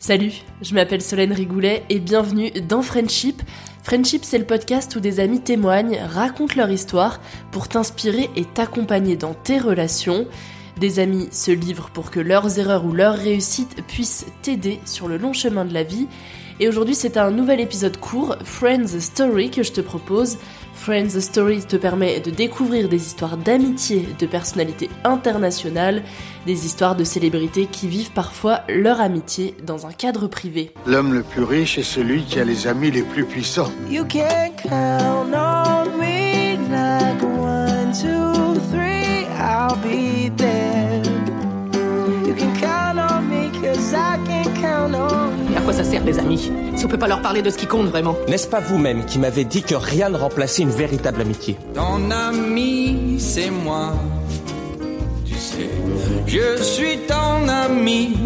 Salut, je m'appelle Solène Rigoulet et bienvenue dans Friendship. Friendship, c'est le podcast où des amis témoignent, racontent leur histoire pour t'inspirer et t'accompagner dans tes relations. Des amis se livrent pour que leurs erreurs ou leurs réussites puissent t'aider sur le long chemin de la vie. Et aujourd'hui, c'est un nouvel épisode court, Friends Story, que je te propose. Friends Story te permet de découvrir des histoires d'amitié de personnalités internationales, des histoires de célébrités qui vivent parfois leur amitié dans un cadre privé. L'homme le plus riche est celui qui a les amis les plus puissants. You can count on sert les amis Si on peut pas leur parler de ce qui compte vraiment N'est-ce pas vous-même qui m'avez dit que rien ne remplaçait une véritable amitié Ton ami, c'est moi. Tu sais, je suis ton ami.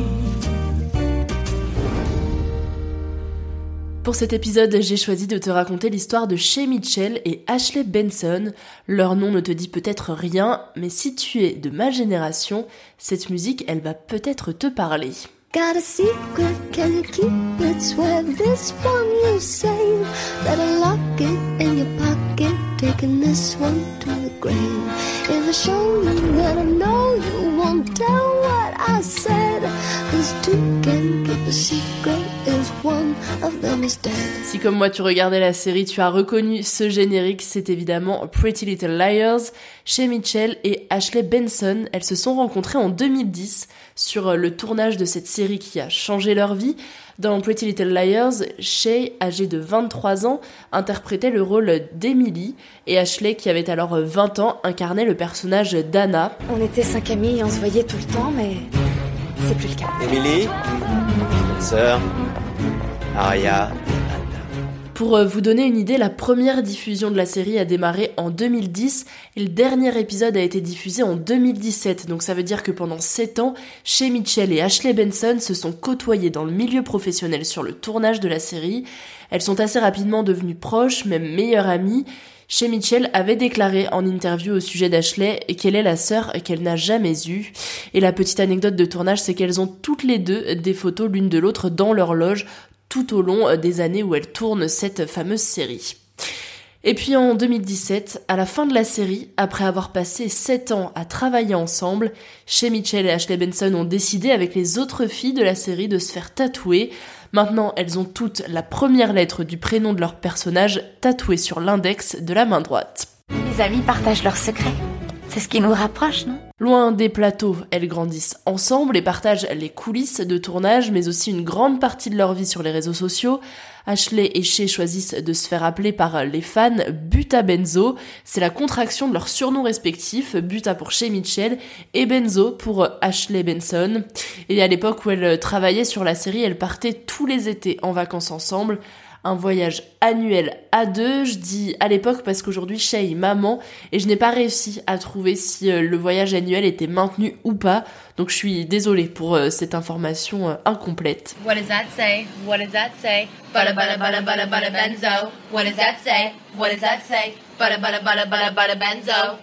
Pour cet épisode, j'ai choisi de te raconter l'histoire de Shay Mitchell et Ashley Benson. Leur nom ne te dit peut-être rien, mais si tu es de ma génération, cette musique, elle va peut-être te parler. Got a secret, can you keep it? Swear this one you save. Better lock it in your pocket, taking this one to the grave. If I show you that I know you won't tell what I said. Cause two can keep a secret Si comme moi tu regardais la série, tu as reconnu ce générique, c'est évidemment Pretty Little Liars. Chez Mitchell et Ashley Benson, elles se sont rencontrées en 2010 sur le tournage de cette série qui a changé leur vie. Dans Pretty Little Liars, Shay, âgée de 23 ans, interprétait le rôle d'Emily et Ashley, qui avait alors 20 ans, incarnait le personnage d'Anna. On était cinq amis et on se voyait tout le temps, mais c'est plus le cas. Émilie, sœur, Aria, Pour euh, vous donner une idée, la première diffusion de la série a démarré en 2010 et le dernier épisode a été diffusé en 2017. Donc ça veut dire que pendant 7 ans, chez Mitchell et Ashley Benson se sont côtoyés dans le milieu professionnel sur le tournage de la série. Elles sont assez rapidement devenues proches, même meilleures amies. Chez Mitchell avait déclaré en interview au sujet d'Ashley qu'elle est la sœur qu'elle n'a jamais eue. Et la petite anecdote de tournage, c'est qu'elles ont toutes les deux des photos l'une de l'autre dans leur loge tout au long des années où elles tournent cette fameuse série. Et puis en 2017, à la fin de la série, après avoir passé 7 ans à travailler ensemble, chez Mitchell et Ashley Benson ont décidé avec les autres filles de la série de se faire tatouer. Maintenant, elles ont toutes la première lettre du prénom de leur personnage tatouée sur l'index de la main droite. Les amis partagent leurs secrets. C'est ce qui nous rapproche, non? Loin des plateaux, elles grandissent ensemble et partagent les coulisses de tournage, mais aussi une grande partie de leur vie sur les réseaux sociaux. Ashley et Shay choisissent de se faire appeler par les fans Buta Benzo. C'est la contraction de leurs surnoms respectifs, Buta pour Shay Mitchell et Benzo pour Ashley Benson. Et à l'époque où elles travaillaient sur la série, elles partaient tous les étés en vacances ensemble. Un voyage annuel à deux. Je dis à l'époque parce qu'aujourd'hui Shay est maman et je n'ai pas réussi à trouver si euh, le voyage annuel était maintenu ou pas. Donc je suis désolée pour euh, cette information incomplète. What does that say? What does that say? Butter, butter, butter, butter, butter, benzo. What does that say? What does that say? Butter, butter, butter, butter, butter, benzo.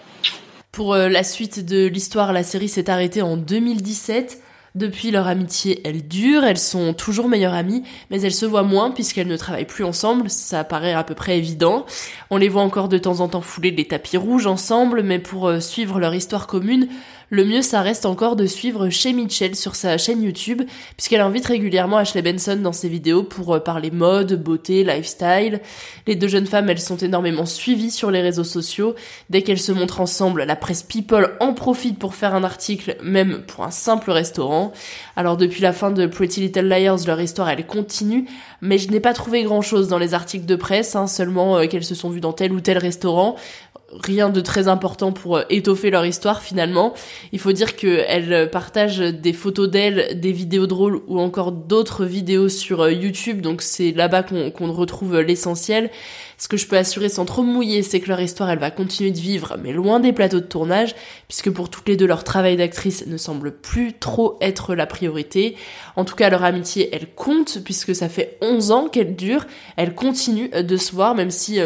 Pour la suite de l'histoire, la série s'est arrêtée en 2017. Depuis, leur amitié, elle dure, elles sont toujours meilleures amies, mais elles se voient moins puisqu'elles ne travaillent plus ensemble, ça paraît à peu près évident. On les voit encore de temps en temps fouler des tapis rouges ensemble, mais pour euh, suivre leur histoire commune, le mieux ça reste encore de suivre chez Mitchell sur sa chaîne YouTube, puisqu'elle invite régulièrement Ashley Benson dans ses vidéos pour euh, parler mode, beauté, lifestyle. Les deux jeunes femmes, elles sont énormément suivies sur les réseaux sociaux. Dès qu'elles se montrent ensemble, la presse People en profite pour faire un article, même pour un simple restaurant. Alors depuis la fin de Pretty Little Liars, leur histoire elle continue, mais je n'ai pas trouvé grand chose dans les articles de presse, hein, seulement euh, qu'elles se sont vues dans tel ou tel restaurant rien de très important pour euh, étoffer leur histoire finalement. Il faut dire qu'elles partagent des photos d'elles, des vidéos drôles ou encore d'autres vidéos sur euh, YouTube, donc c'est là-bas qu'on retrouve euh, l'essentiel. Ce que je peux assurer sans trop mouiller, c'est que leur histoire, elle va continuer de vivre, mais loin des plateaux de tournage, puisque pour toutes les deux, leur travail d'actrice ne semble plus trop être la priorité. En tout cas, leur amitié, elle compte, puisque ça fait 11 ans qu'elle dure. Elle continue de se voir, même si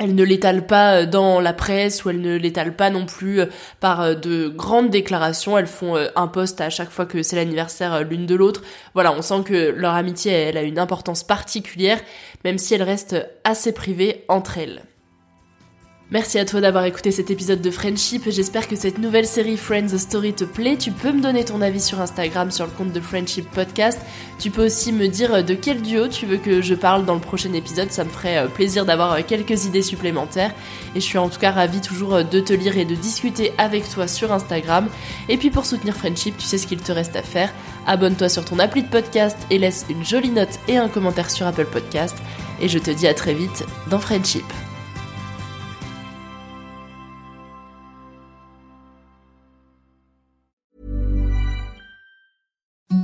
elle ne l'étale pas euh, dans la presse ou elle ne l'étale pas non plus euh, par euh, de grandes déclarations. Elles font un post à chaque fois que c'est l'anniversaire l'une de l'autre. Voilà, on sent que leur amitié, elle a une importance particulière, même si elle reste assez privée entre elles. Merci à toi d'avoir écouté cet épisode de Friendship. J'espère que cette nouvelle série Friends Story te plaît. Tu peux me donner ton avis sur Instagram sur le compte de Friendship Podcast. Tu peux aussi me dire de quel duo tu veux que je parle dans le prochain épisode. Ça me ferait euh, plaisir d'avoir euh, quelques idées supplémentaires. Et je suis en tout cas ravie toujours euh, de te lire et de discuter avec toi sur Instagram. Et puis pour soutenir Friendship, tu sais ce qu'il te reste à faire. Abonne-toi sur ton appli de podcast et laisse une jolie note et un commentaire sur Apple Podcast. Et je te dis à très vite dans Friendship.